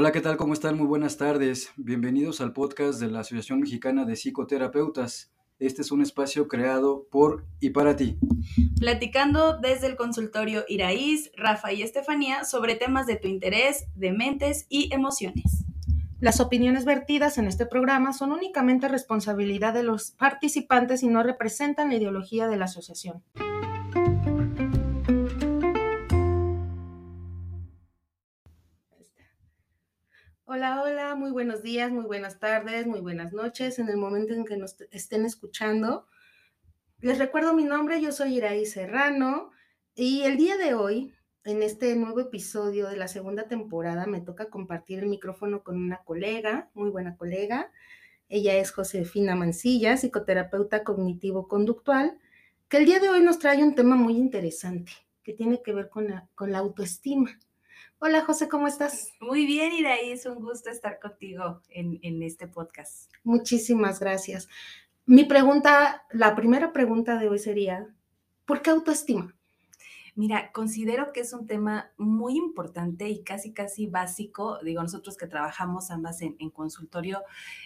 Hola, ¿qué tal? ¿Cómo están? Muy buenas tardes. Bienvenidos al podcast de la Asociación Mexicana de Psicoterapeutas. Este es un espacio creado por y para ti. Platicando desde el consultorio Iraíz, Rafa y Estefanía sobre temas de tu interés, de mentes y emociones. Las opiniones vertidas en este programa son únicamente responsabilidad de los participantes y no representan la ideología de la asociación. Hola, hola, muy buenos días, muy buenas tardes, muy buenas noches, en el momento en que nos estén escuchando. Les recuerdo mi nombre, yo soy Iraí Serrano y el día de hoy, en este nuevo episodio de la segunda temporada, me toca compartir el micrófono con una colega, muy buena colega. Ella es Josefina Mancilla, psicoterapeuta cognitivo-conductual, que el día de hoy nos trae un tema muy interesante que tiene que ver con la, con la autoestima. Hola José, ¿cómo estás? Muy bien, Iraí, es un gusto estar contigo en, en, este podcast. Muchísimas gracias. Mi pregunta, la primera pregunta de hoy sería, ¿por qué autoestima? Mira, considero que es un tema muy importante y casi, casi básico. Digo, nosotros que trabajamos ambas en, en consultorio,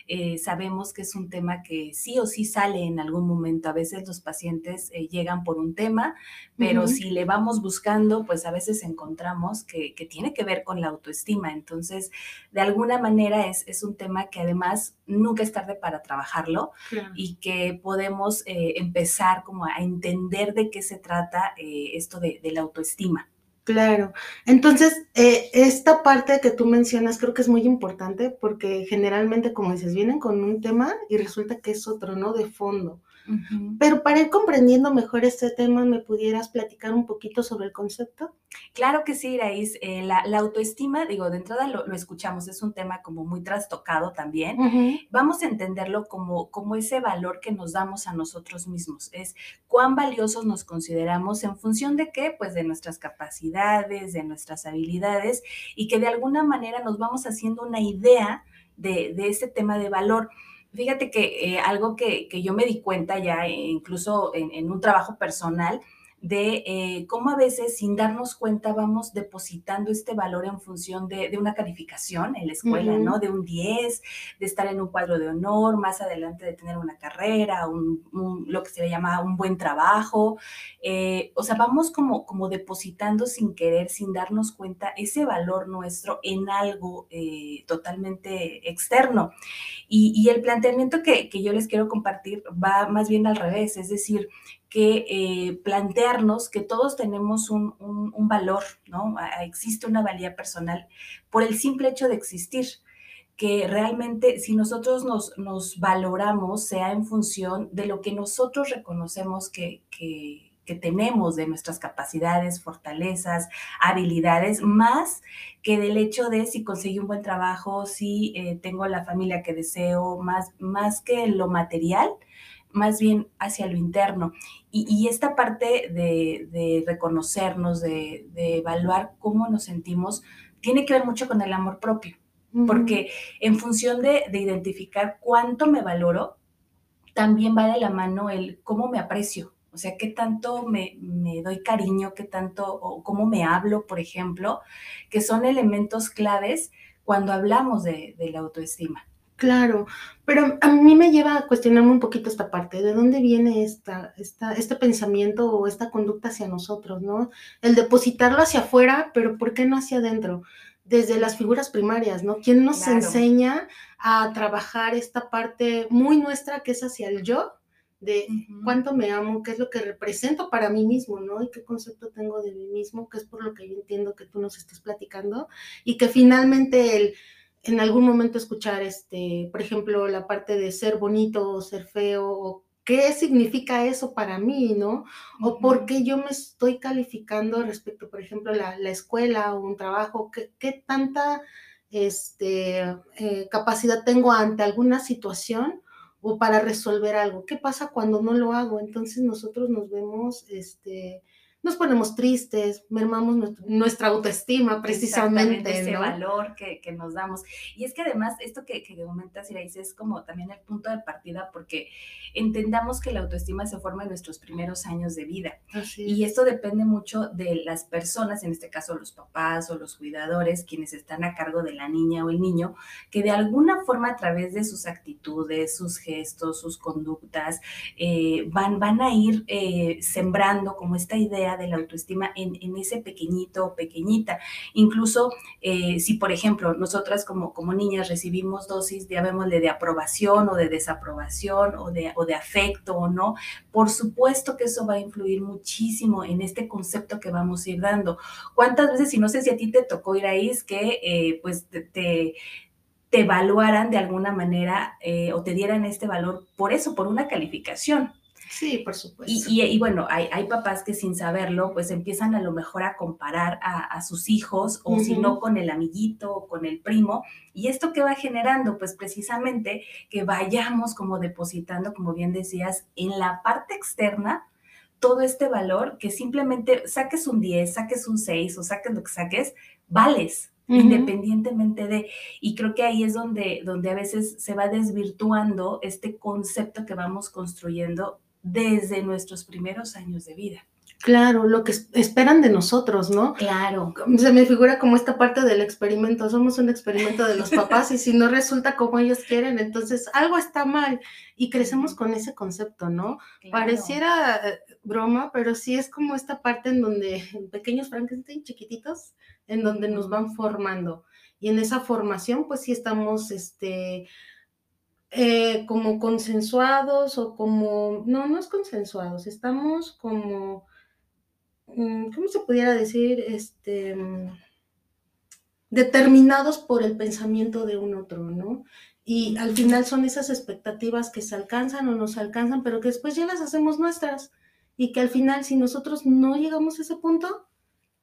eh, sabemos que es un tema que sí o sí sale en algún momento. A veces los pacientes eh, llegan por un tema, pero uh -huh. si le vamos buscando, pues a veces encontramos que, que, tiene que ver con la autoestima. Entonces, de alguna manera es, es un tema que además nunca es tarde para trabajarlo claro. y que podemos eh, empezar como a entender de qué se trata esto de de, la autoestima. Claro. Entonces, eh, esta parte que tú mencionas creo que es muy importante porque generalmente, como dices, vienen con un tema y resulta que es otro, ¿no? De fondo. Uh -huh. Pero para ir comprendiendo mejor este tema, ¿me pudieras platicar un poquito sobre el concepto? Claro que sí, Iraís. Eh, la, la, autoestima, digo, de entrada lo, lo, escuchamos, es un tema como muy trastocado también. Uh -huh. Vamos a entenderlo como, como ese valor que nos damos a nosotros mismos. Es cuán valiosos nos consideramos en función de qué, pues de nuestras capacidades, de nuestras habilidades y que de alguna manera nos vamos haciendo una idea de, de ese tema de valor. Fíjate que eh, algo que, que, yo me di cuenta ya, eh, incluso en, en un trabajo personal, de eh, cómo a veces sin darnos cuenta vamos depositando este valor en función de, de una calificación en la escuela, uh -huh. ¿no? De un 10, de estar en un cuadro de honor, más adelante de tener una carrera, un, un, lo que se le llama un buen trabajo. Eh, o sea, vamos como, como depositando sin querer, sin darnos cuenta ese valor nuestro en algo eh, totalmente externo. Y, y el planteamiento que, que yo les quiero compartir va más bien al revés, es decir, que eh, plantearnos que todos tenemos un, valor, ¿no? Existe una valía personal por el simple hecho de existir, que realmente si nosotros nos, valoramos sea en función de lo que nosotros reconocemos que tenemos, de nuestras capacidades, fortalezas, habilidades, más que del hecho de si conseguí un buen trabajo, si eh, tengo la familia que deseo, más, más que lo material, más bien hacia lo interno. Y, y esta parte de, de reconocernos, de, de, evaluar cómo nos sentimos, tiene que ver mucho con el amor propio, uh -huh. porque en función de, de, identificar cuánto me valoro, también va de la mano el cómo me aprecio. O sea, qué tanto me, me doy cariño, qué tanto, o cómo me hablo, por ejemplo, que son elementos claves cuando hablamos de, de la autoestima. Claro, pero a mí me lleva a cuestionarme un poquito esta parte, ¿de dónde viene esta, esta, este pensamiento o esta conducta hacia nosotros, ¿no? El depositarlo hacia afuera, pero ¿por qué no hacia adentro? Desde las figuras primarias, ¿no? ¿Quién nos claro. enseña a trabajar esta parte muy nuestra que es hacia el yo? de cuánto me amo, qué es lo que represento para mí mismo, ¿no? Y qué concepto tengo de mí mismo, que es por lo que yo entiendo que tú nos estás platicando, y que finalmente el en algún momento escuchar, este, por ejemplo, la parte de ser bonito o ser feo, o qué significa eso para mí, ¿no? O por qué yo me estoy calificando respecto, por ejemplo, la, la escuela o un trabajo, qué, qué tanta este, eh, capacidad tengo ante alguna situación o para resolver algo. ¿Qué pasa cuando no lo hago? Entonces nosotros nos vemos, este, nos ponemos tristes, mermamos nuestra autoestima precisamente. Ese valor que, nos damos. Y es que además, esto que, que comentas, Iraís, es como también el punto de partida porque entendamos que la autoestima se forma en nuestros primeros años de vida. y esto depende mucho de las personas, en este caso los papás o los cuidadores, quienes están a cargo de la niña o el niño, que de alguna forma a través de sus actitudes, sus gestos, sus conductas, eh, van, van a ir eh, sembrando como esta idea de la autoestima en, ese pequeñito o pequeñita. Incluso eh, si, por ejemplo, nosotras como, como niñas recibimos dosis, llamémosle de aprobación o de desaprobación o de, o de afecto o no, por supuesto que eso va a influir muchísimo en este concepto que vamos a ir dando. ¿Cuántas veces, y no sé si a ti te tocó ir ahí, que eh, pues te, te evaluaran de alguna manera eh, o te dieran este valor por eso, por una calificación. Sí, por supuesto. Y, bueno, hay, hay, papás que sin saberlo, pues empiezan a lo mejor a comparar a, sus hijos, o si no, con el amiguito o con el primo. Y esto que va generando, pues precisamente que vayamos como depositando, como bien decías, en la parte externa, todo este valor que simplemente saques un 10, saques un 6 o saques lo que saques, vales, independientemente de, y creo que ahí es donde, donde a veces se va desvirtuando este concepto que vamos construyendo desde nuestros primeros años de vida. Claro, lo que esperan de nosotros, ¿no? Claro. Se me figura como esta parte del experimento. Somos un experimento de los papás y si no resulta como ellos quieren, entonces algo está mal. Y crecemos con ese concepto, ¿no? Pareciera eh, broma, pero sí es como esta parte en donde pequeños Frankenstein chiquititos, en donde nos van formando. Y en esa formación, pues sí estamos, este, eh, como consensuados o como, no, no es consensuados, estamos como, mm, ¿cómo se pudiera decir? Este, mm, determinados por el pensamiento de un otro, ¿no? Y al final son esas expectativas que se alcanzan o no se alcanzan, pero que después ya las hacemos nuestras y que al final si nosotros no llegamos a ese punto,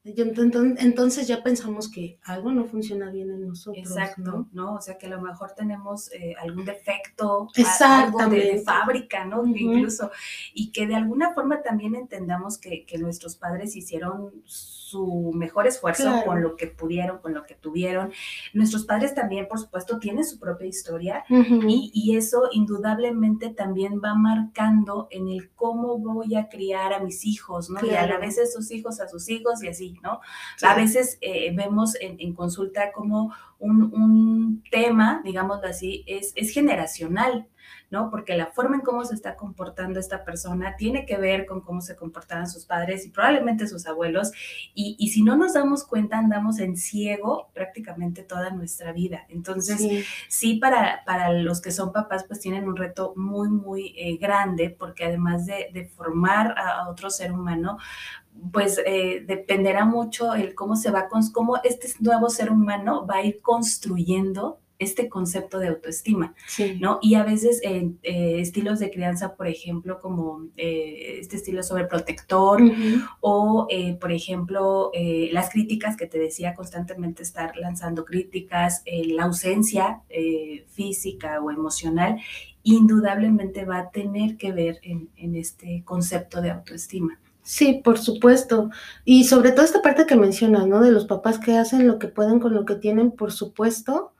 entonces ya pensamos que algo no funciona bien en nosotros. Exacto, ¿no? O sea que a lo mejor tenemos eh, algún defecto, algo de, fábrica, ¿no? Incluso. Y que de alguna forma también entendamos que, que nuestros padres hicieron su mejor esfuerzo con lo que pudieron, con lo que tuvieron. Nuestros padres también, por supuesto, tienen su propia historia y, y, eso indudablemente también va marcando en el cómo voy a criar a mis hijos, ¿no? Y a la vez sus hijos a sus hijos y así, ¿no? A veces eh, vemos en, en, consulta como un, un tema, digámoslo así, es, es generacional. ¿No? Porque la forma en cómo se está comportando esta persona tiene que ver con cómo se comportaban sus padres y probablemente sus abuelos. Y, si no nos damos cuenta, andamos en ciego prácticamente toda nuestra vida. Entonces, sí, para, para, los que son papás, pues tienen un reto muy, muy eh, grande, porque además de, formar a, otro ser humano, pues eh, dependerá mucho el cómo se va, cómo este nuevo ser humano va a ir construyendo este concepto de autoestima, ¿no? Y a veces eh, estilos de crianza, por ejemplo, como eh, este estilo sobreprotector o, eh, por ejemplo, las críticas que te decía constantemente estar lanzando críticas, la ausencia física o emocional, indudablemente va a tener que ver en, en este concepto de autoestima. Sí, por supuesto. Y sobre todo esta parte que mencionas, ¿no? De los papás que hacen lo que pueden con lo que tienen, por supuesto.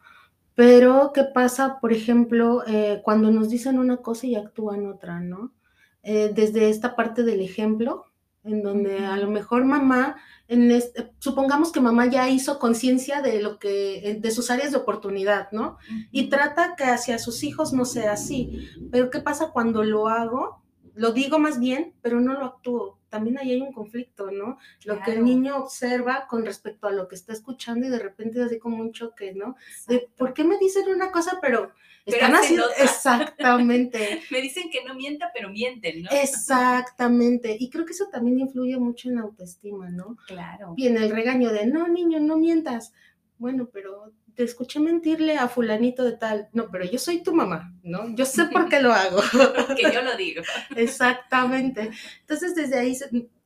Pero, ¿qué pasa, por ejemplo, eh, cuando nos dicen una cosa y actúan otra, ¿no? Eh, desde esta parte del ejemplo, en donde a lo mejor mamá, en este, supongamos que mamá ya hizo conciencia de lo que, de sus áreas de oportunidad, ¿no? Y trata que hacia sus hijos no sea así. Pero ¿qué pasa cuando lo hago? Lo digo más bien, pero no lo actúo también ahí hay un conflicto, ¿no? Lo que el niño observa con respecto a lo que está escuchando y de repente es así como un choque, ¿no? De, ¿por qué me dicen una cosa pero están haciendo exactamente. me dicen que no mienta, pero mienten, ¿no? Exactamente. Y creo que eso también influye mucho en la autoestima, ¿no? Claro. Y en el regaño de, "No, niño, no mientas." Bueno, pero te escuché mentirle a fulanito de tal. No, pero yo soy tu mamá, ¿no? Yo sé por qué lo hago. que yo lo digo. Exactamente. Entonces, desde ahí,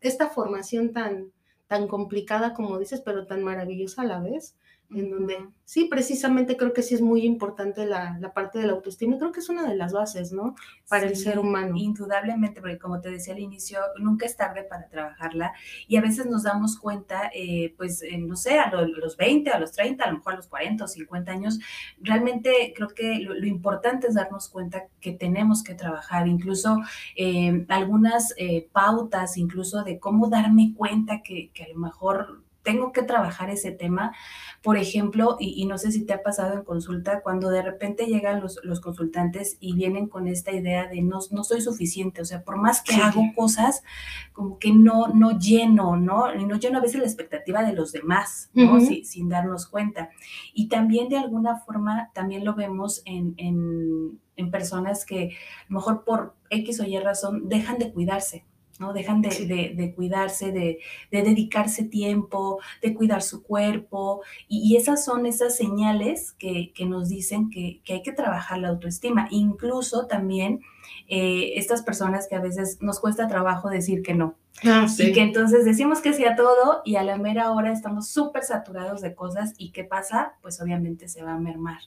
esta formación tan, tan complicada, como dices, pero tan maravillosa a la vez, en donde sí, precisamente creo que sí es muy importante la, parte de la autoestima y creo que es una de las bases, ¿no? Para el ser humano. Indudablemente, porque como te decía al inicio, nunca es tarde para trabajarla y a veces nos damos cuenta, eh, pues, no sé, a los 20, a los 30, a lo mejor a los 40 o 50 años, realmente creo que lo, importante es darnos cuenta que tenemos que trabajar, incluso eh, algunas eh, pautas, incluso de cómo darme cuenta que, que a lo mejor tengo que trabajar ese tema. Por ejemplo, y, no sé si te ha pasado en consulta, cuando de repente llegan los, los consultantes y vienen con esta idea de no, no soy suficiente, o sea, por más que hago cosas, como que no, no lleno, ¿no? Y no lleno a veces la expectativa de los demás, ¿no? sin darnos cuenta. Y también de alguna forma, también lo vemos en, en, en personas que a lo mejor por X o Y razón dejan de cuidarse. ¿No? Dejan de, cuidarse, de, dedicarse tiempo, de cuidar su cuerpo. Y, esas son esas señales que, nos dicen que, hay que trabajar la autoestima. Incluso también eh, estas personas que a veces nos cuesta trabajo decir que no. Ah, y que entonces decimos que sí a todo y a la mera hora estamos súper saturados de cosas y ¿qué pasa? Pues obviamente se va a mermar.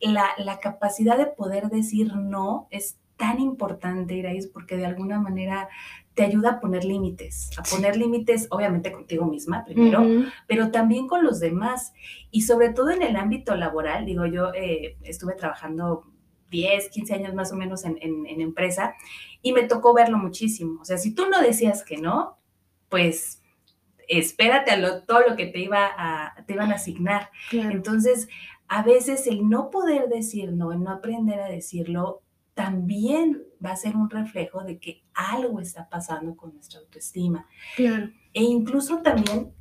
La, la capacidad de poder decir no es tan importante, Irais, porque de alguna manera te ayuda a poner límites, a poner límites obviamente contigo misma primero, pero también con los demás. Y sobre todo en el ámbito laboral, digo, yo eh, estuve trabajando 10, 15 años más o menos en, empresa y me tocó verlo muchísimo. O sea, si tú no decías que no, pues espérate a lo, todo lo que te, iba a, te iban a asignar. Entonces, a veces el no poder decir no, el no aprender a decirlo, también va a ser un reflejo de que algo está pasando con nuestra autoestima. Claro. E incluso también,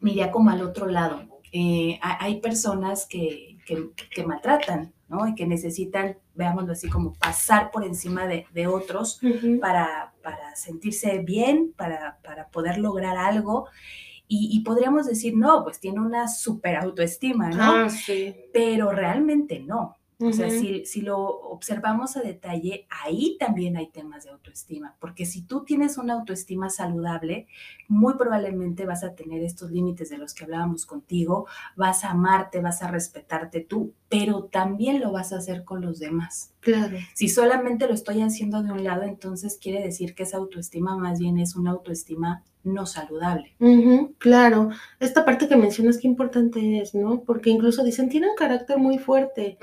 miría como al otro lado, eh, hay personas que, que, maltratan, ¿no? Y que necesitan, veámoslo así, como pasar por encima de, de otros para, para, sentirse bien, para, para, poder lograr algo. Y, y, podríamos decir, no, pues tiene una super autoestima, ¿no? Ah, sí. Pero realmente no. O sea, si, si, lo observamos a detalle, ahí también hay temas de autoestima, porque si tú tienes una autoestima saludable, muy probablemente vas a tener estos límites de los que hablábamos contigo, vas a amarte, vas a respetarte tú, pero también lo vas a hacer con los demás. Claro. Si solamente lo estoy haciendo de un lado, entonces quiere decir que esa autoestima más bien es una autoestima no saludable. claro, esta parte que mencionas qué importante es, ¿no? Porque incluso dicen, tiene un carácter muy fuerte.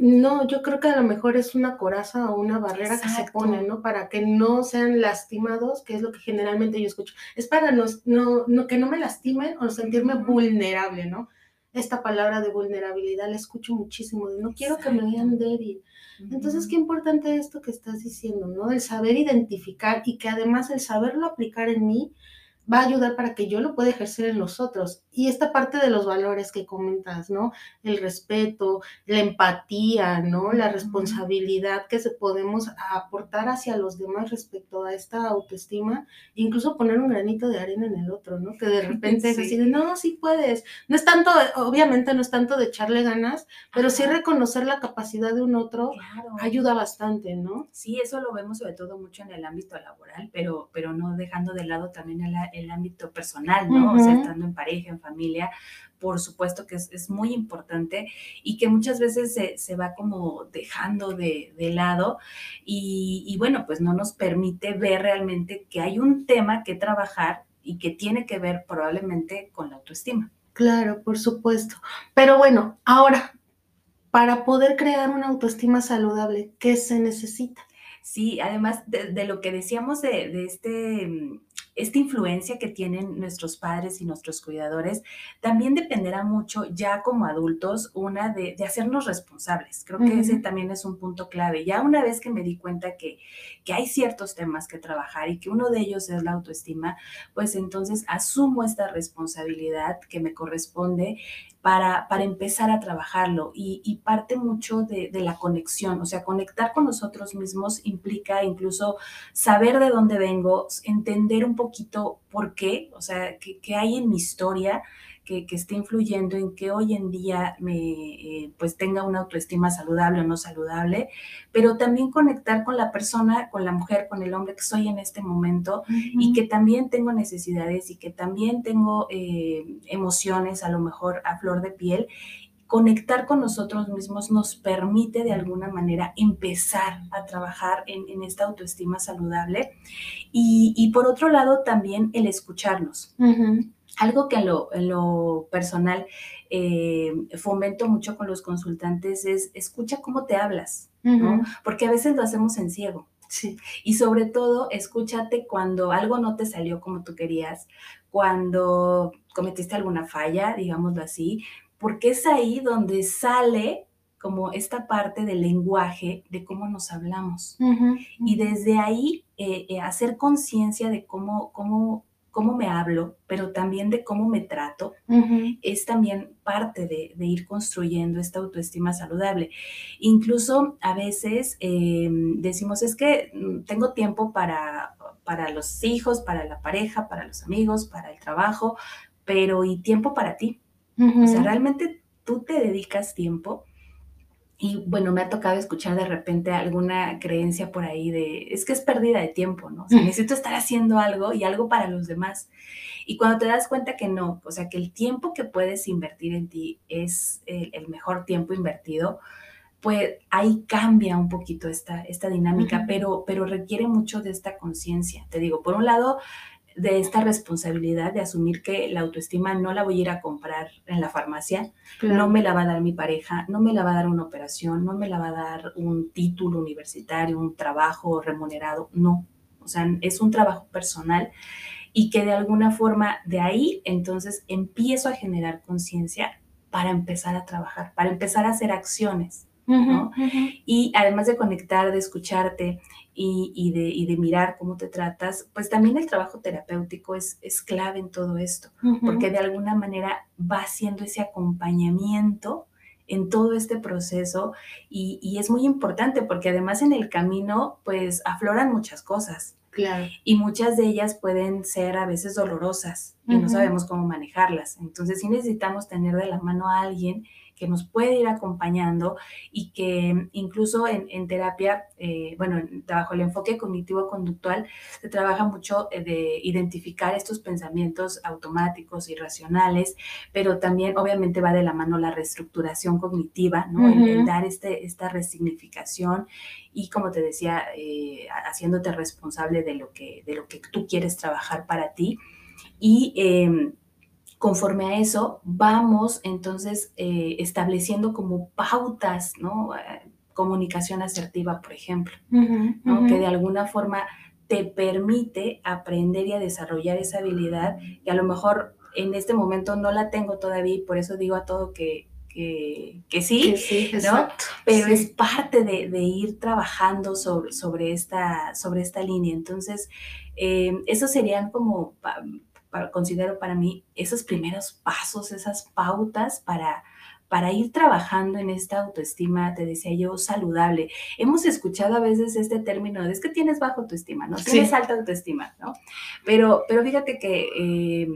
No, yo creo que a lo mejor es una coraza o una barrera que se pone, ¿no? Para que no sean lastimados, que es lo que generalmente yo escucho. Es para no, no, que no me lastimen o sentirme vulnerable, ¿no? Esta palabra de vulnerabilidad la escucho muchísimo, de no quiero que me vean débil. Entonces, qué importante esto que estás diciendo, ¿no? El saber identificar y que además el saberlo aplicar en mí va a ayudar para que yo lo pueda ejercer en los otros. Y esta parte de los valores que comentas, ¿no? El respeto, la empatía, ¿no? La responsabilidad que se podemos aportar hacia los demás respecto a esta autoestima, incluso poner un granito de arena en el otro, ¿no? Que de repente es así de, no, sí puedes. No es tanto, obviamente no es tanto de echarle ganas, pero sí reconocer la capacidad de un otro ayuda bastante, ¿no? Sí, eso lo vemos sobre todo mucho en el ámbito laboral, pero, pero no dejando de lado también el, el ámbito personal, ¿no? O sea, estando en pareja, en familia, por supuesto que es, muy importante y que muchas veces se, va como dejando de, lado y, bueno, pues no nos permite ver realmente que hay un tema que trabajar y que tiene que ver probablemente con la autoestima. Claro, por supuesto. Pero bueno, ahora, para poder crear una autoestima saludable, ¿qué se necesita? Sí, además de, lo que decíamos de, de este esta influencia que tienen nuestros padres y nuestros cuidadores también dependerá mucho ya como adultos, una de, hacernos responsables. Creo que ese también es un punto clave. Ya una vez que me di cuenta que, que hay ciertos temas que trabajar y que uno de ellos es la autoestima, pues entonces asumo esta responsabilidad que me corresponde para, para empezar a trabajarlo y, y parte mucho de, de, la conexión, o sea, conectar con nosotros mismos implica incluso saber de dónde vengo, entender un poquito por qué, o sea, qué, hay en mi historia que, que, esté influyendo en que hoy en día me, eh, pues tenga una autoestima saludable o no saludable, pero también conectar con la persona, con la mujer, con el hombre que soy en este momento y que también tengo necesidades y que también tengo eh, emociones a lo mejor a flor de piel conectar con nosotros mismos nos permite de alguna manera empezar a trabajar en, esta autoestima saludable y, por otro lado también el escucharnos. Algo que en lo, personal eh, fomento mucho con los consultantes es escucha cómo te hablas, ¿no? Porque a veces lo hacemos en ciego. Sí. Y sobre todo, escúchate cuando algo no te salió como tú querías, cuando cometiste alguna falla, digámoslo así, porque es ahí donde sale como esta parte del lenguaje de cómo nos hablamos. Y desde ahí eh, eh, hacer conciencia de cómo, cómo, cómo me hablo, pero también de cómo me trato, es también parte de, ir construyendo esta autoestima saludable. Incluso a veces em, decimos, es que mm, tengo tiempo para, para los hijos, para la pareja, para los amigos, para el trabajo, pero ¿y tiempo para ti? O sea, realmente tú te dedicas tiempo. Y bueno, me ha tocado escuchar de repente alguna creencia por ahí de, es que es pérdida de tiempo, ¿no? O sea, necesito estar haciendo algo y algo para los demás. Y cuando te das cuenta que no, o sea, que el tiempo que puedes invertir en ti es el, mejor tiempo invertido, pues ahí cambia un poquito esta, esta dinámica, pero, pero requiere mucho de esta conciencia. Te digo, por un lado, de esta responsabilidad de asumir que la autoestima no la voy a ir a comprar en la farmacia, no me la va a dar mi pareja, no me la va a dar una operación, no me la va a dar un título universitario, un trabajo remunerado, no. O sea, es un trabajo personal y que de alguna forma de ahí entonces empiezo a generar conciencia para empezar a trabajar, para empezar a hacer acciones. Y además de conectar, de escucharte y, de, y, de, mirar cómo te tratas, pues también el trabajo terapéutico es, es clave en todo esto, porque de alguna manera va haciendo ese acompañamiento en todo este proceso y, y, es muy importante porque además en el camino pues afloran muchas cosas. Claro. Y muchas de ellas pueden ser a veces dolorosas y no sabemos cómo manejarlas. Entonces sí necesitamos tener de la mano a alguien que nos puede ir acompañando y que incluso en, terapia, eh, bueno, bajo el enfoque cognitivo-conductual, se trabaja mucho eh, de identificar estos pensamientos automáticos, irracionales, pero también obviamente va de la mano la reestructuración cognitiva, ¿no? el, dar este, esta resignificación y como te decía, eh, haciéndote responsable de lo, que, de lo que tú quieres trabajar para ti. Y em, conforme a eso, vamos entonces eh, estableciendo como pautas, ¿no? Eh, comunicación asertiva, por ejemplo, ¿no? que de alguna forma te permite aprender y a desarrollar esa habilidad que a lo mejor en este momento no la tengo todavía y por eso digo a todo que, que, sí, ¿no? Pero es parte de, ir trabajando sobre, sobre, esta, sobre esta línea. Entonces, eh, esos serían como considero para mí esos primeros pasos, esas pautas para, para ir trabajando en esta autoestima, te decía yo, saludable. Hemos escuchado a veces este término de es que tienes bajo autoestima, ¿no? Tienes alta autoestima, ¿no? Pero, pero fíjate que eh,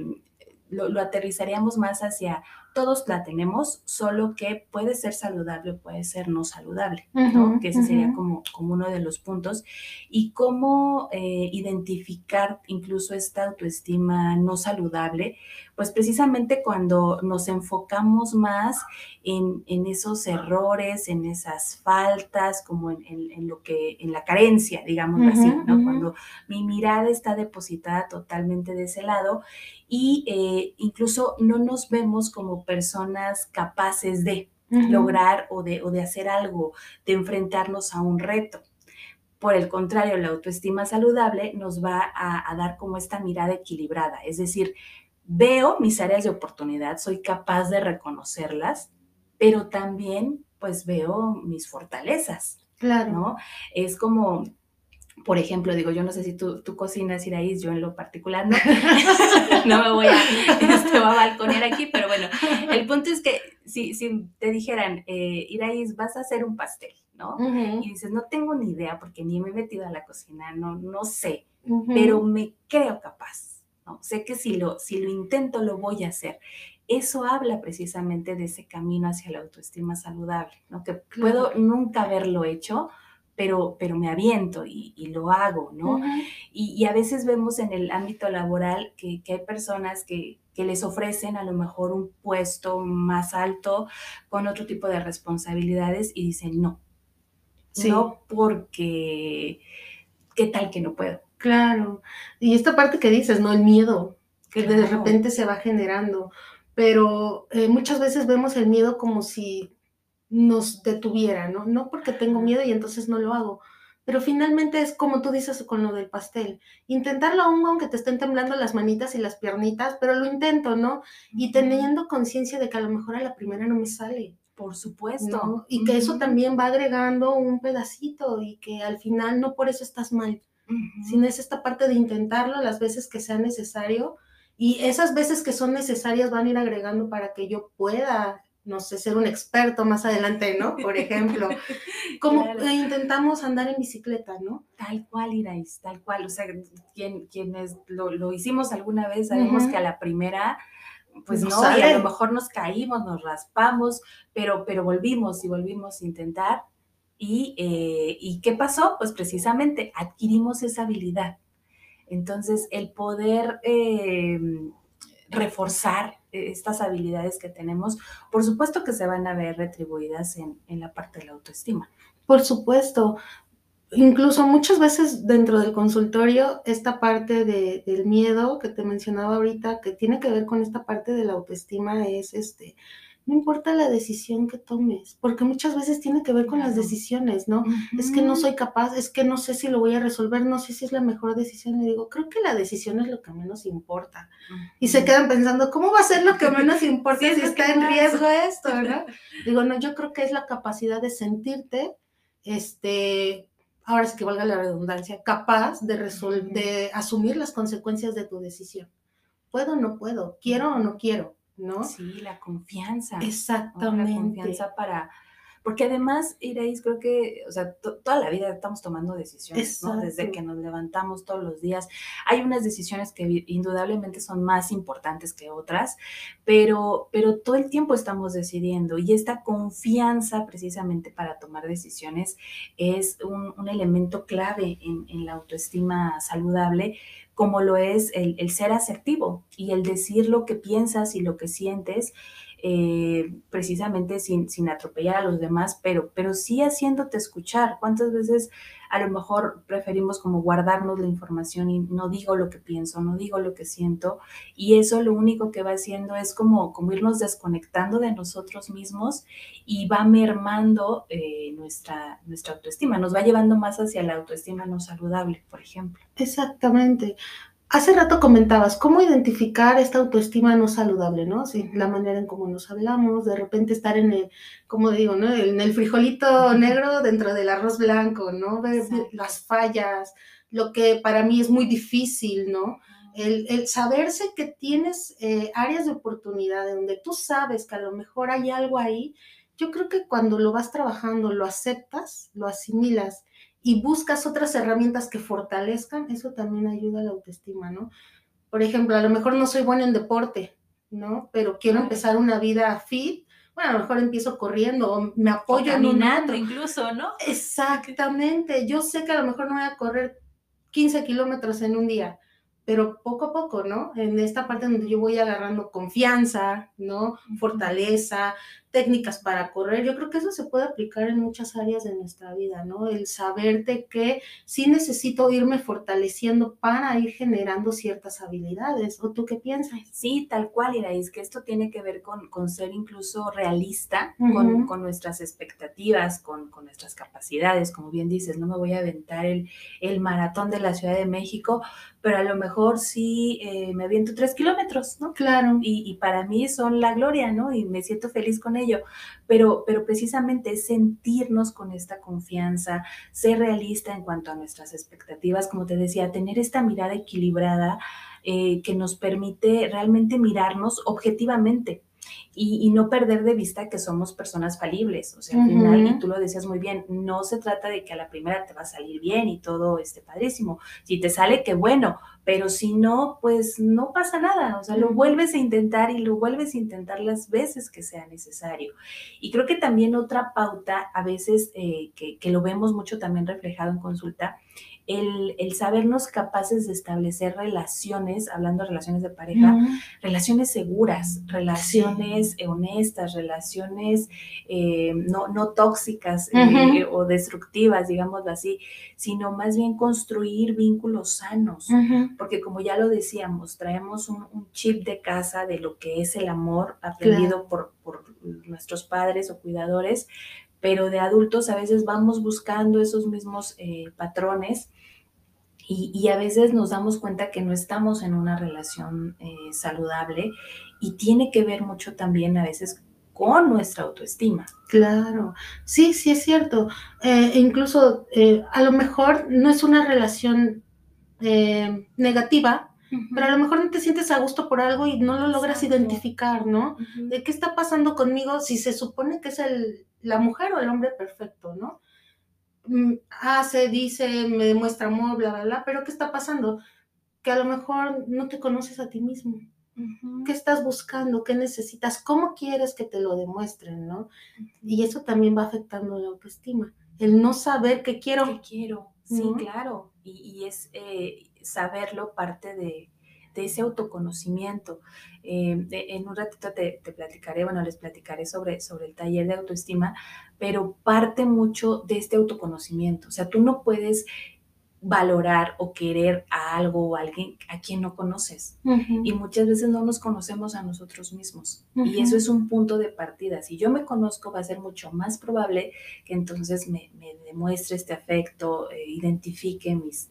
lo, lo, aterrizaríamos más hacia todos la tenemos, solo que puede ser saludable, puede ser no saludable, ¿no? que ese sería como, como uno de los puntos. Y cómo eh, identificar incluso esta autoestima no saludable, pues precisamente cuando nos enfocamos más en, esos errores, en esas faltas, como en, lo que, en la carencia, digamos así, ¿no? Cuando mi mirada está depositada totalmente de ese lado y eh, incluso no nos vemos como personas capaces de lograr o de, o de hacer algo, de enfrentarnos a un reto. Por el contrario, la autoestima saludable nos va a, a, dar como esta mirada equilibrada, es decir, veo mis áreas de oportunidad, soy capaz de reconocerlas, pero también pues veo mis fortalezas. Claro. ¿no? Es como por ejemplo, digo, yo no sé si tú, tú cocinas, Iraís, yo en lo particular no, no me voy a, este, a balconear aquí, pero bueno, el punto es que si, si te dijeran, eh, Iraís, vas a hacer un pastel, ¿no? Y dices, no tengo ni idea porque ni me he metido a la cocina, no, no sé, pero me creo capaz. ¿No? Sé que si lo, si lo intento lo voy a hacer. Eso habla precisamente de ese camino hacia la autoestima saludable, ¿no? que puedo nunca haberlo hecho, pero, pero me aviento y, lo hago, ¿no? y, a veces vemos en el ámbito laboral que, hay personas que, les ofrecen a lo mejor un puesto más alto con otro tipo de responsabilidades y dicen no. No porque, ¿qué tal que no puedo? Claro. Y esta parte que dices, ¿no? El miedo, que de repente se va generando. Pero eh, muchas veces vemos el miedo como si nos detuviera, ¿no? No porque tengo miedo y entonces no lo hago. Pero finalmente es como tú dices con lo del pastel. Intentarlo aún aunque te estén temblando las manitas y las piernitas, pero lo intento, ¿no? Y teniendo conciencia de que a lo mejor a la primera no me sale. Por supuesto. Y que eso también va agregando un pedacito y que al final no por eso estás mal, sino es esta parte de intentarlo las veces que sea necesario y esas veces que son necesarias van a ir agregando para que yo pueda no sé, ser un experto más adelante, ¿no? Por ejemplo, como intentamos andar en bicicleta, ¿no? Tal cual, Irais, tal cual. O sea, quien, quienes lo, hicimos alguna vez, sabemos que a la primera, pues no, y a lo mejor nos caímos, nos raspamos, pero, pero volvimos y volvimos a intentar. Y, eh, ¿Y qué pasó? Pues precisamente adquirimos esa habilidad. Entonces, el poder eh, reforzar estas habilidades que tenemos, por supuesto que se van a ver retribuidas en, la parte de la autoestima. Por supuesto. Incluso muchas veces dentro del consultorio, esta parte del miedo que te mencionaba ahorita, que tiene que ver con esta parte de la autoestima, es este, no importa la decisión que tomes, porque muchas veces tiene que ver con las decisiones, ¿no? Es que no soy capaz, es que no sé si lo voy a resolver, no sé si es la mejor decisión. Y digo, creo que la decisión es lo que menos importa. Y se quedan pensando, ¿cómo va a ser lo que menos importa si está en riesgo esto, ¿no? Digo, no, yo creo que es la capacidad de sentirte, este, ahora sí que valga la redundancia, capaz de, de asumir las consecuencias de tu decisión. ¿Puedo o no puedo? ¿Quiero o no quiero? ¿No? Sí, la confianza. Exactamente. La confianza para... Porque además, Iréis, creo que, o sea, toda la vida estamos tomando decisiones, ¿no? Desde que nos levantamos todos los días. Hay unas decisiones que indudablemente son más importantes que otras, pero, pero todo el tiempo estamos decidiendo y esta confianza precisamente para tomar decisiones es un, elemento clave en, en la autoestima saludable como lo es el, ser asertivo y el decir lo que piensas y lo que sientes, eh, precisamente sin, sin, atropellar a los demás, pero, pero sí haciéndote escuchar. ¿Cuántas veces a lo mejor preferimos como guardarnos la información y no digo lo que pienso, no digo lo que siento? Y eso lo único que va haciendo es como, como irnos desconectando de nosotros mismos y va mermando eh, nuestra, nuestra autoestima, nos va llevando más hacia la autoestima no saludable, por ejemplo. Exactamente. Hace rato comentabas cómo identificar esta autoestima no saludable, ¿no? Sí, la manera en cómo nos hablamos, de repente estar en el, como digo, ¿no? En el frijolito negro dentro del arroz blanco, ¿no? Ver las fallas, lo que para mí es muy difícil, ¿no? El, saberse que tienes eh, áreas de oportunidad donde tú sabes que a lo mejor hay algo ahí, yo creo que cuando lo vas trabajando, lo aceptas, lo asimilas y buscas otras herramientas que fortalezcan, eso también ayuda a la autoestima, ¿no? Por ejemplo, a lo mejor no soy buena en deporte, ¿no? Pero quiero empezar una vida fit, bueno, a lo mejor empiezo corriendo o me apoyo en caminando incluso, ¿no? Exactamente, yo sé que a lo mejor no voy a correr 15 kilómetros en un día, pero poco a poco, ¿no? En esta parte donde yo voy agarrando confianza, ¿no? Fortaleza, técnicas para correr, yo creo que eso se puede aplicar en muchas áreas de nuestra vida, ¿no? El saberte que sí necesito irme fortaleciendo para ir generando ciertas habilidades. ¿O tú qué piensas? Sí, tal cual, Iraís, que esto tiene que ver con, con ser incluso realista con, con, nuestras expectativas, con, con, nuestras capacidades. Como bien dices, no me voy a aventar el, el maratón de la Ciudad de México, pero a lo mejor sí eh, me aviento tres kilómetros, ¿no? Claro. Y, y para mí son la gloria, ¿no? Y me siento feliz con ello pero, pero precisamente es sentirnos con esta confianza, ser realista en cuanto a nuestras expectativas, como te decía, tener esta mirada equilibrada eh, que nos permite realmente mirarnos objetivamente. Y, no perder de vista que somos personas falibles. O sea, al final, y tú lo decías muy bien, no se trata de que a la primera te va a salir bien y todo esté padrísimo. Si te sale, qué bueno, pero si no, pues no pasa nada. O sea, lo vuelves a intentar y lo vuelves a intentar las veces que sea necesario. Y creo que también otra pauta, a veces eh, que, que lo vemos mucho también reflejado en consulta, el, sabernos capaces de establecer relaciones, hablando de relaciones de pareja, relaciones seguras, relaciones honestas, relaciones eh, no, no, tóxicas eh, o destructivas, digámoslo así, sino más bien construir vínculos sanos, porque como ya lo decíamos, traemos un, chip de casa de lo que es el amor aprendido por, por nuestros padres o cuidadores, pero de adultos a veces vamos buscando esos mismos eh, patrones y, a veces nos damos cuenta que no estamos en una relación eh, saludable y tiene que ver mucho también a veces con nuestra autoestima. Claro, sí, sí es cierto. Eh, incluso a lo mejor no es una relación negativa, pero a lo mejor no te sientes a gusto por algo y no lo logras identificar, ¿no? ¿De qué está pasando conmigo si se supone que es el, la mujer o el hombre perfecto, ¿no? Mm, hace, dice, me demuestra amor, bla, bla, bla, pero ¿qué está pasando? Que a lo mejor no te conoces a ti mismo. ¿Qué estás buscando? ¿Qué necesitas? ¿Cómo quieres que te lo demuestren, no? Y eso también va afectando la autoestima. El no saber qué quiero. ¿Qué quiero? Sí, claro. Y, es eh, saberlo parte de, de ese autoconocimiento. Eh, en un ratito te, platicaré, bueno, les platicaré sobre, sobre el taller de autoestima, pero parte mucho de este autoconocimiento. O sea, tú no puedes valorar o querer a algo o a alguien a quien no conoces. Y muchas veces no nos conocemos a nosotros mismos. Y eso es un punto de partida. Si yo me conozco, va a ser mucho más probable que entonces me, demuestre este afecto, eh, identifique mis,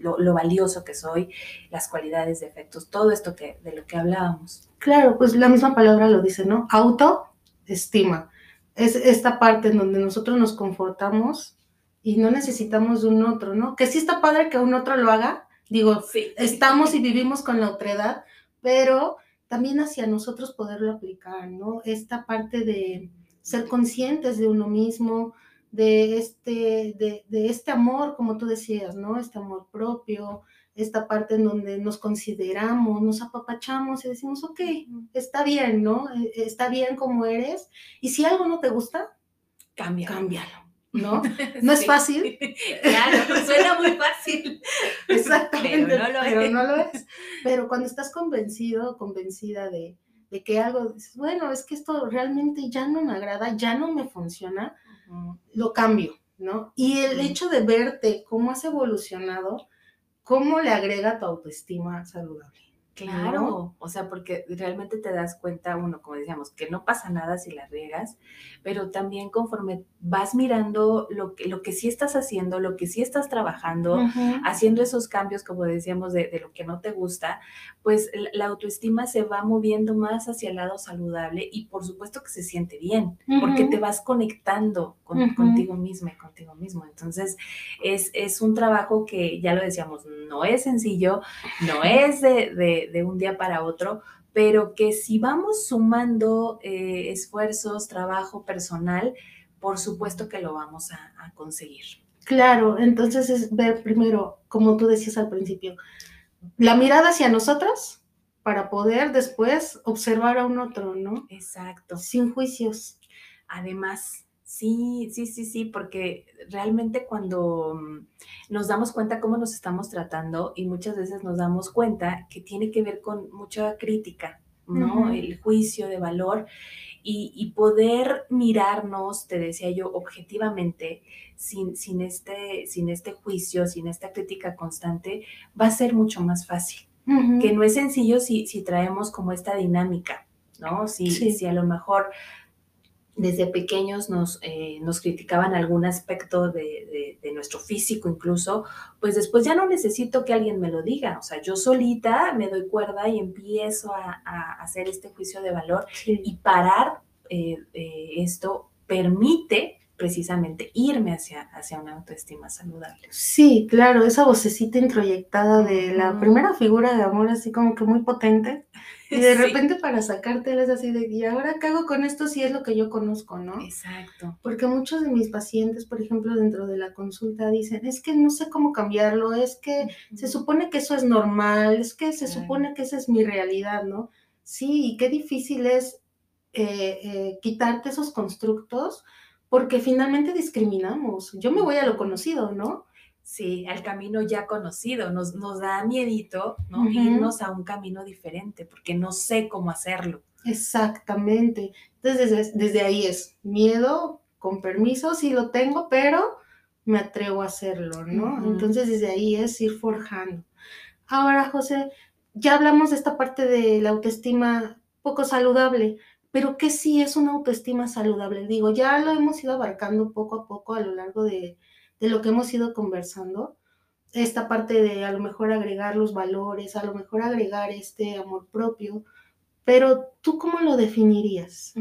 lo, valioso que soy, las cualidades, defectos, todo esto que, de lo que hablábamos. Claro, pues la misma palabra lo dice, ¿no? Autoestima. Es esta parte en donde nosotros nos confortamos y no necesitamos de un otro, ¿no? Que sí está padre que un otro lo haga, digo, sí. estamos y vivimos con la otredad, pero también hacia nosotros poderlo aplicar, ¿no? Esta parte de ser conscientes de uno mismo, de este, de, de, este amor, como tú decías, ¿no? Este amor propio, esta parte en donde nos consideramos, nos apapachamos y decimos, ok, está bien, ¿no? E, e, está bien como eres. Y si algo no te gusta, cámbialo. cámbialo. ¿No? No es fácil. Claro, suena muy fácil. Exactamente, pero no lo, es. no lo es. Pero cuando estás convencido, convencida de, de que algo, dices, bueno, es que esto realmente ya no me agrada, ya no me funciona, lo cambio, ¿no? Y el hecho de verte cómo has evolucionado, cómo le agrega tu autoestima saludable. Claro, o sea, porque realmente te das cuenta, uno, como decíamos, que no pasa nada si la riegas, pero también conforme vas mirando lo que, lo que sí estás haciendo, lo que sí estás trabajando, haciendo esos cambios, como decíamos, de, lo que no te gusta, pues la, autoestima se va moviendo más hacia el lado saludable y por supuesto que se siente bien, porque te vas conectando contigo misma y contigo mismo. Entonces, es, es un trabajo que, ya lo decíamos, no es sencillo, no es de de, un día para otro, pero que si vamos sumando eh, esfuerzos, trabajo personal, por supuesto que lo vamos a, conseguir. Claro, entonces es ver primero, como tú decías al principio, la mirada hacia nosotros para poder después observar a un otro, ¿no? Exacto. Sin juicios. Además, Sí, sí, sí, sí, porque realmente cuando mm, nos damos cuenta cómo nos estamos tratando y muchas veces nos damos cuenta que tiene que ver con mucha crítica, ¿no? El juicio de valor y, poder mirarnos, te decía yo, objetivamente, sin, sin, este, sin este juicio, sin esta crítica constante, va a ser mucho más fácil. Que no es sencillo si, si traemos como esta dinámica, ¿no? Si, si a lo mejor desde pequeños nos, eh, nos criticaban algún aspecto de, nuestro físico incluso, pues después ya no necesito que alguien me lo diga, o sea, yo solita me doy cuerda y empiezo a, hacer este juicio de valor y parar eh, eh, esto permite precisamente irme hacia, hacia una autoestima saludable. Sí, claro, esa vocecita introyectada de la primera figura de amor, así como que muy potente, Y de repente para sacártelas así de, ¿y ahora qué hago con esto si es lo que yo conozco, no? Exacto. Porque muchos de mis pacientes, por ejemplo, dentro de la consulta dicen, es que no sé cómo cambiarlo, es que se supone que eso es normal, es que se supone que esa es mi realidad, ¿no? Sí, y qué difícil es eh, eh, quitarte esos constructos porque finalmente discriminamos. Yo me voy a lo conocido, ¿no? Sí, al camino ya conocido. Nos, nos da miedito, ¿no? Irnos a un camino diferente, porque no sé cómo hacerlo. Exactamente. Entonces, desde, ahí es miedo, con permiso, sí lo tengo, pero me atrevo a hacerlo, ¿no? Entonces, desde ahí es ir forjando. Ahora, José, ya hablamos de esta parte de la autoestima poco saludable, pero ¿qué sí es una autoestima saludable? Digo, ya lo hemos ido abarcando poco a poco a lo largo de, de lo que hemos ido conversando, esta parte de a lo mejor agregar los valores, a lo mejor agregar este amor propio, pero ¿tú cómo lo definirías?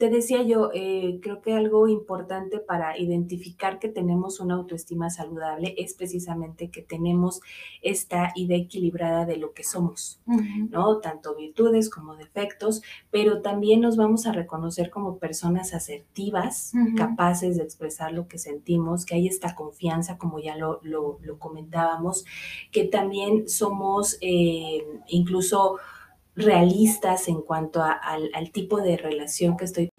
Te decía yo, eh, creo que algo importante para identificar que tenemos una autoestima saludable es precisamente que tenemos esta idea equilibrada de lo que somos, ¿no? Tanto virtudes como defectos, pero también nos vamos a reconocer como personas asertivas, capaces de expresar lo que sentimos, que hay esta confianza, como ya lo, comentábamos, que también somos eh, incluso realistas en cuanto al, tipo de relación que estoy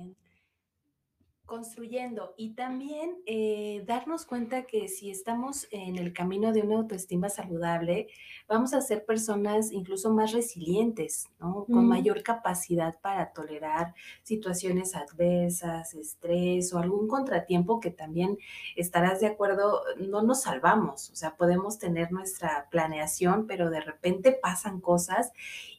construyendo. Y también eh, darnos cuenta que si estamos en el camino de una autoestima saludable, vamos a ser personas incluso más resilientes, ¿no? Con mayor capacidad para tolerar situaciones adversas, estrés o algún contratiempo que también estarás de acuerdo, no nos salvamos, o sea, podemos tener nuestra planeación, pero de repente pasan cosas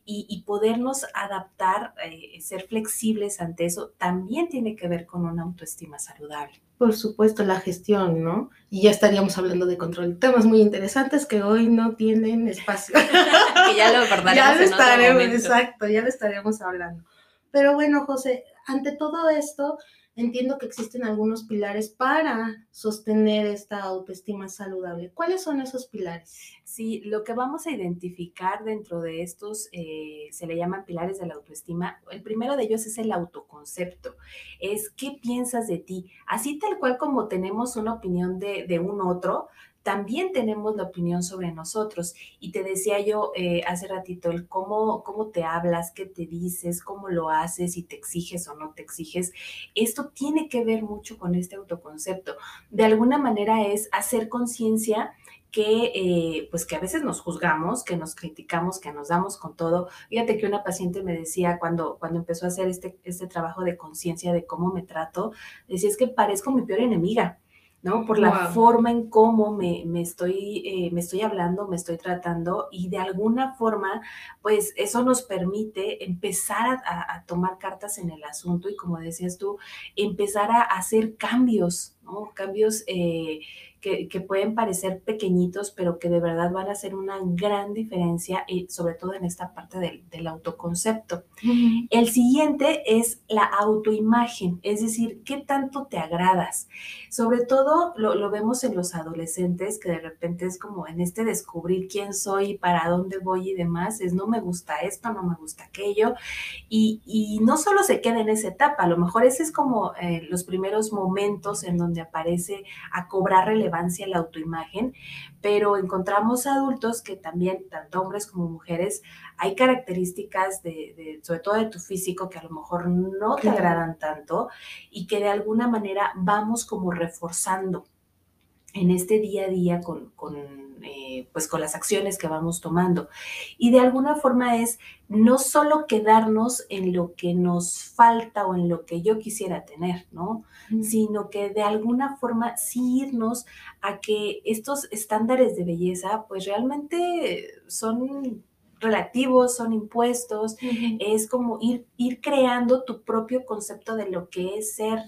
y, podernos adaptar, eh, ser flexibles ante eso, también tiene que ver con una autoestima saludable. Por supuesto, la gestión, ¿no? Y ya estaríamos hablando de control. Temas muy interesantes que hoy no tienen espacio. que ya lo Ya lo estaremos, exacto, ya lo estaríamos hablando. Pero bueno, José, ante todo esto, entiendo que existen algunos pilares para sostener esta autoestima saludable. ¿Cuáles son esos pilares? Sí, lo que vamos a identificar dentro de estos eh, se le llaman pilares de la autoestima. El primero de ellos es el autoconcepto. Es qué piensas de ti. Así tal cual como tenemos una opinión de, de un otro, también tenemos la opinión sobre nosotros. Y te decía yo eh, hace ratito el cómo, cómo te hablas, qué te dices, cómo lo haces, si te exiges o no te exiges. Esto tiene que ver mucho con este autoconcepto. De alguna manera es hacer conciencia que eh, pues que a veces nos juzgamos, que nos criticamos, que nos damos con todo. Fíjate que una paciente me decía cuando, cuando empezó a hacer este, este trabajo de conciencia de cómo me trato, decía es que parezco mi peor enemiga. ¿No? Por la forma en cómo me, estoy, eh, me estoy hablando, me estoy tratando y de alguna forma, pues eso nos permite empezar a, tomar cartas en el asunto y como decías tú, empezar a hacer cambios, ¿no? Cambios eh, que, pueden parecer pequeñitos, pero que de verdad van a hacer una gran diferencia, y sobre todo en esta parte del, autoconcepto. El siguiente es la autoimagen, es decir, qué tanto te agradas. Sobre todo lo, vemos en los adolescentes, que de repente es como en este descubrir quién soy, para dónde voy y demás, es no me gusta esto, no me gusta aquello, y, no solo se queda en esa etapa, a lo mejor ese es como eh, los primeros momentos en donde aparece a cobrar relevancia la autoimagen, pero encontramos adultos que también, tanto hombres como mujeres, hay características de, sobre todo de tu físico que a lo mejor no te agradan tanto y que de alguna manera vamos como reforzando en este día a día con, eh, pues con las acciones que vamos tomando. Y de alguna forma es no solo quedarnos en lo que nos falta o en lo que yo quisiera tener, ¿no? Sino que de alguna forma sí irnos a que estos estándares de belleza pues realmente son relativos, son impuestos, es como ir, ir creando tu propio concepto de lo que es ser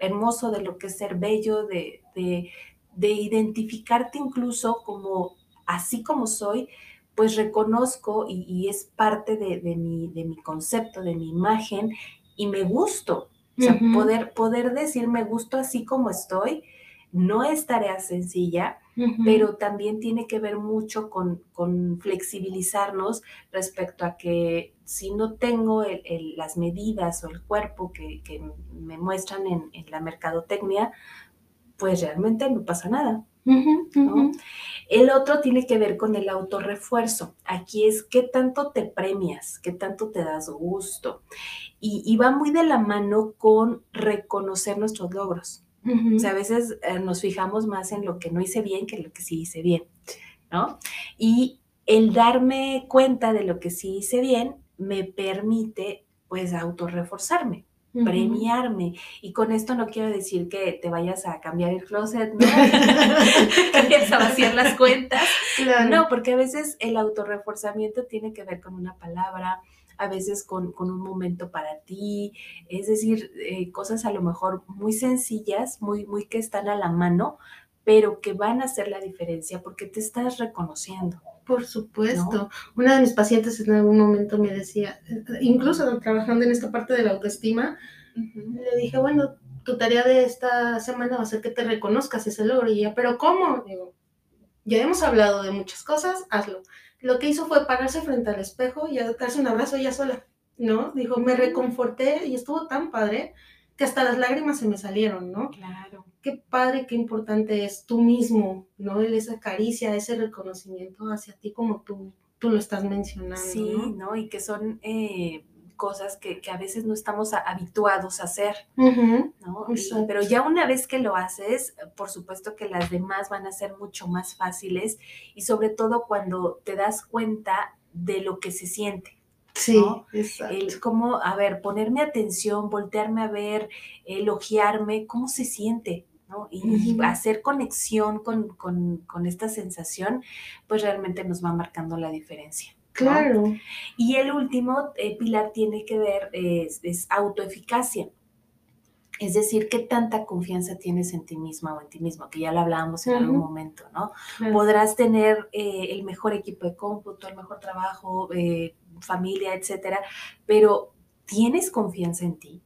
hermoso, de lo que es ser bello, de, de identificarte incluso como así como soy, pues reconozco y, es parte de, mi, de mi concepto, de mi imagen y me gusto. O sea, poder, poder decir me gusto así como estoy no es tarea sencilla, pero también tiene que ver mucho con, flexibilizarnos respecto a que si no tengo las medidas o el cuerpo que, me muestran en, la mercadotecnia, pues realmente no pasa nada. El otro tiene que ver con el autorrefuerzo. Aquí es qué tanto te premias, qué tanto te das gusto. Y, va muy de la mano con reconocer nuestros logros. O sea, a veces eh, nos fijamos más en lo que no hice bien que en lo que sí hice bien, ¿no? Y el darme cuenta de lo que sí hice bien me permite, pues, autorreforzarme premiarme. Y con esto no quiero decir que te vayas a cambiar el closet, ¿no? que a vaciar las cuentas. No, porque a veces el autorreforzamiento tiene que ver con una palabra, a veces con, un momento para ti, es decir, eh, cosas a lo mejor muy sencillas, muy, muy que están a la mano, pero que van a hacer la diferencia porque te estás reconociendo. Por supuesto. Una de mis pacientes en algún momento me decía, incluso trabajando en esta parte de la autoestima, le dije, bueno, tu tarea de esta semana va a ser que te reconozcas ese logro. Y ella, ¿pero cómo? Digo, ya hemos hablado de muchas cosas, hazlo. Lo que hizo fue pararse frente al espejo y darse un abrazo ella sola, ¿no? Dijo, me reconforté y estuvo tan padre que hasta las lágrimas se me salieron, ¿no? Claro qué padre, qué importante es tú mismo, ¿no? Esa caricia, ese reconocimiento hacia ti como tú, tú lo estás mencionando. Sí, ¿no? Y que son eh, cosas que, a veces no estamos habituados a hacer, ¿no? pero ya una vez que lo haces, por supuesto que las demás van a ser mucho más fáciles y sobre todo cuando te das cuenta de lo que se siente. Sí, exacto. El cómo, a ver, ponerme atención, voltearme a ver, elogiarme, cómo se siente, y hacer conexión con, esta sensación, pues realmente nos va marcando la diferencia. Claro. Y el último eh, pilar tiene que ver, es, autoeficacia. Es decir, qué tanta confianza tienes en ti misma o en ti mismo, que ya lo hablábamos en algún momento, ¿no? Podrás tener eh, el mejor equipo de cómputo, el mejor trabajo, eh, familia, etcétera, pero ¿tienes confianza en ti?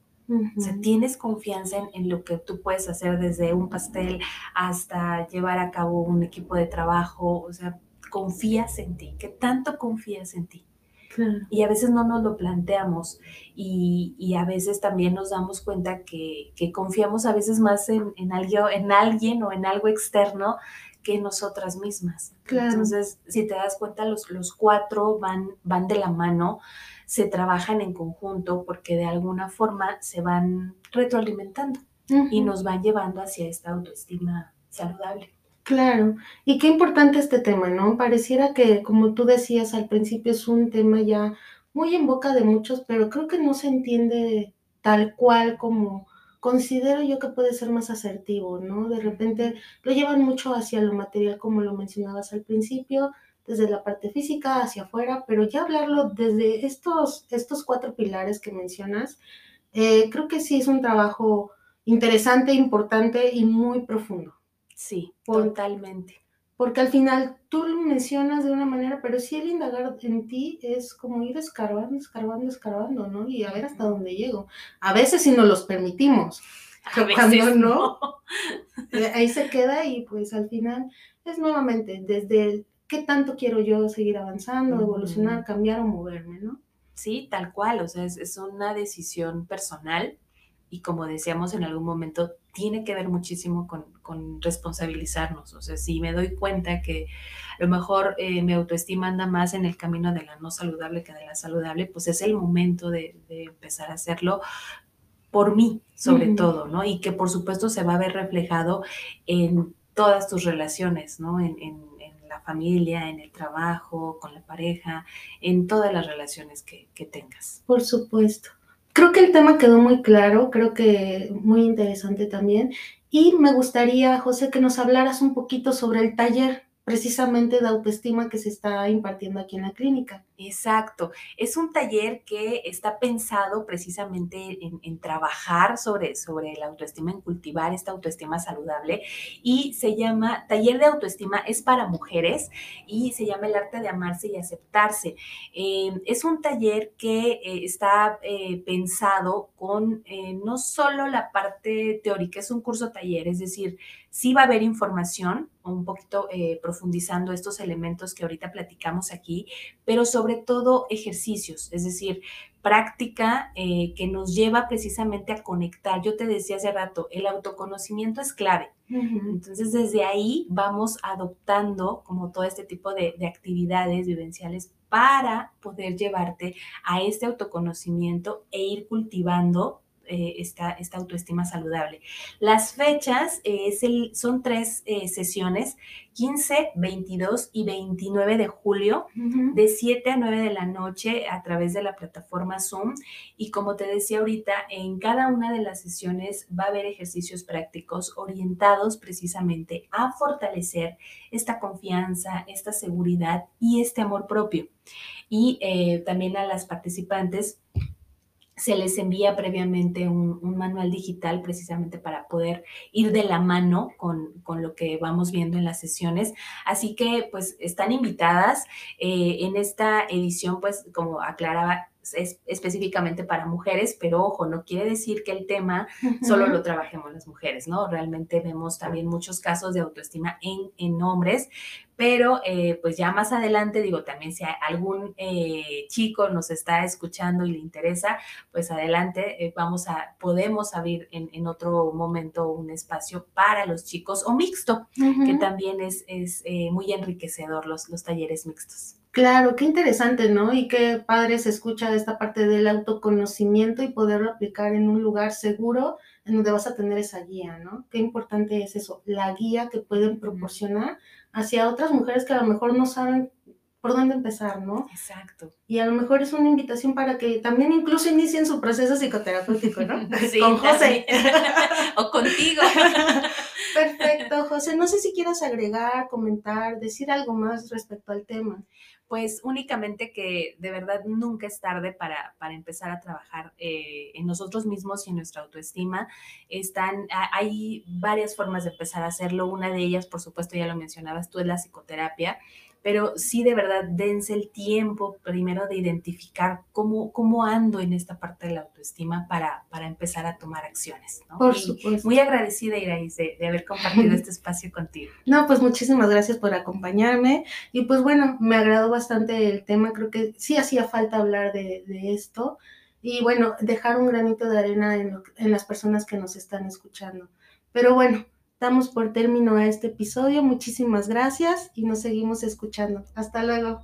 O sea, tienes confianza en, lo que tú puedes hacer desde un pastel hasta llevar a cabo un equipo de trabajo. O sea, confías en ti. ¿Qué tanto confías en ti? Y a veces no nos lo planteamos y, a veces también nos damos cuenta que, confiamos a veces más en, en, en alguien o en algo externo que nosotras mismas. Entonces, si te das cuenta, los, los cuatro van, van de la mano se trabajan en conjunto porque de alguna forma se van retroalimentando y nos van llevando hacia esta autoestima saludable. Claro, y qué importante este tema, ¿no? Pareciera que, como tú decías al principio, es un tema ya muy en boca de muchos, pero creo que no se entiende tal cual como considero yo que puede ser más asertivo, ¿no? De repente lo llevan mucho hacia lo material, como lo mencionabas al principio, desde la parte física hacia afuera, pero ya hablarlo desde estos, estos cuatro pilares que mencionas, eh, creo que sí es un trabajo interesante, importante y muy profundo. Sí, totalmente. Porque al final tú lo mencionas de una manera, pero sí el indagar en ti es como ir escarbando, escarbando, escarbando, ¿no? Y a ver hasta dónde llego. A veces si nos los permitimos. A veces no. Eh, ahí se queda y pues al final es nuevamente desde qué tanto quiero yo seguir avanzando, evolucionar, cambiar o moverme, ¿no? Sí, tal cual, o sea, es, una decisión personal y como decíamos en algún momento, tiene que ver muchísimo con, responsabilizarnos. O sea, si me doy cuenta que a lo mejor eh, mi autoestima anda más en el camino de la no saludable que de la saludable, pues es el momento de, empezar a hacerlo por mí, sobre todo, ¿no? Y que por supuesto se va a ver reflejado en todas tus relaciones, ¿no? en familia, en el trabajo, con la pareja, en todas las relaciones que, que tengas. Por supuesto. Creo que el tema quedó muy claro, creo que muy interesante también. Y me gustaría, José, que nos hablaras un poquito sobre el taller precisamente de autoestima que se está impartiendo aquí en la clínica. Exacto. Es un taller que está pensado precisamente en, trabajar sobre, sobre la autoestima, en cultivar esta autoestima saludable y se llama Taller de Autoestima, es para mujeres y se llama El arte de amarse y aceptarse. Eh, es un taller que eh, está eh, pensado con no solo la parte teórica, es un curso taller, es decir, sí va a haber información, un poquito eh, profundizando estos elementos que ahorita platicamos aquí, pero sobre todo ejercicios, es decir, práctica eh, que nos lleva precisamente a conectar. Yo te decía hace rato, el autoconocimiento es clave. Entonces, desde ahí vamos adoptando como todo este tipo de, de actividades vivenciales para poder llevarte a este autoconocimiento e ir cultivando eh, esta, esta, autoestima saludable. Las fechas eh, son tres eh, sesiones, 15, 22 y 29 de julio, de 7 a 9 de la noche a través de la plataforma Zoom. Y como te decía ahorita, en cada una de las sesiones va a haber ejercicios prácticos orientados precisamente a fortalecer esta confianza, esta seguridad y este amor propio. Y también a las participantes se les envía previamente un, manual digital precisamente para poder ir de la mano con, lo que vamos viendo en las sesiones. Así que pues están invitadas eh, en esta edición, pues como aclaraba, es específicamente para mujeres, pero ojo, no quiere decir que el tema solo lo trabajemos las mujeres, ¿no? Realmente vemos también muchos casos de autoestima en, en hombres, pero eh, pues ya más adelante, digo, también si algún eh, chico nos está escuchando y le interesa, pues adelante, eh, vamos a, podemos abrir en, otro momento un espacio para los chicos o mixto, que también es, es muy enriquecedor los, los talleres mixtos. Claro, qué interesante, ¿no? Y qué padre se escucha esta parte del autoconocimiento y poderlo aplicar en un lugar seguro en donde vas a tener esa guía, ¿no? Qué importante es eso, la guía que pueden proporcionar hacia otras mujeres que a lo mejor no saben por dónde empezar, ¿no? Exacto. Y a lo mejor es una invitación para que también incluso inicien su proceso psicoterapéutico, ¿no? Sí, Con José. o contigo. Perfecto, José. No sé si quieras agregar, comentar, decir algo más respecto al tema pues únicamente que de verdad nunca es tarde para, para empezar a trabajar eh, en nosotros mismos y en nuestra autoestima. Están, hay varias formas de empezar a hacerlo. Una de ellas, por supuesto, ya lo mencionabas tú, es la psicoterapia pero sí de verdad dense el tiempo primero de identificar cómo, cómo ando en esta parte de la autoestima para, para empezar a tomar acciones. Por supuesto. Muy agradecida, Irais, de, de haber compartido este espacio contigo. No, pues muchísimas gracias por acompañarme y pues bueno, me agradó bastante el tema, creo que sí hacía falta hablar de, de esto y bueno, dejar un granito de arena en, en las personas que nos están escuchando. Pero bueno, Damos por término a este episodio. Muchísimas gracias y nos seguimos escuchando. Hasta luego.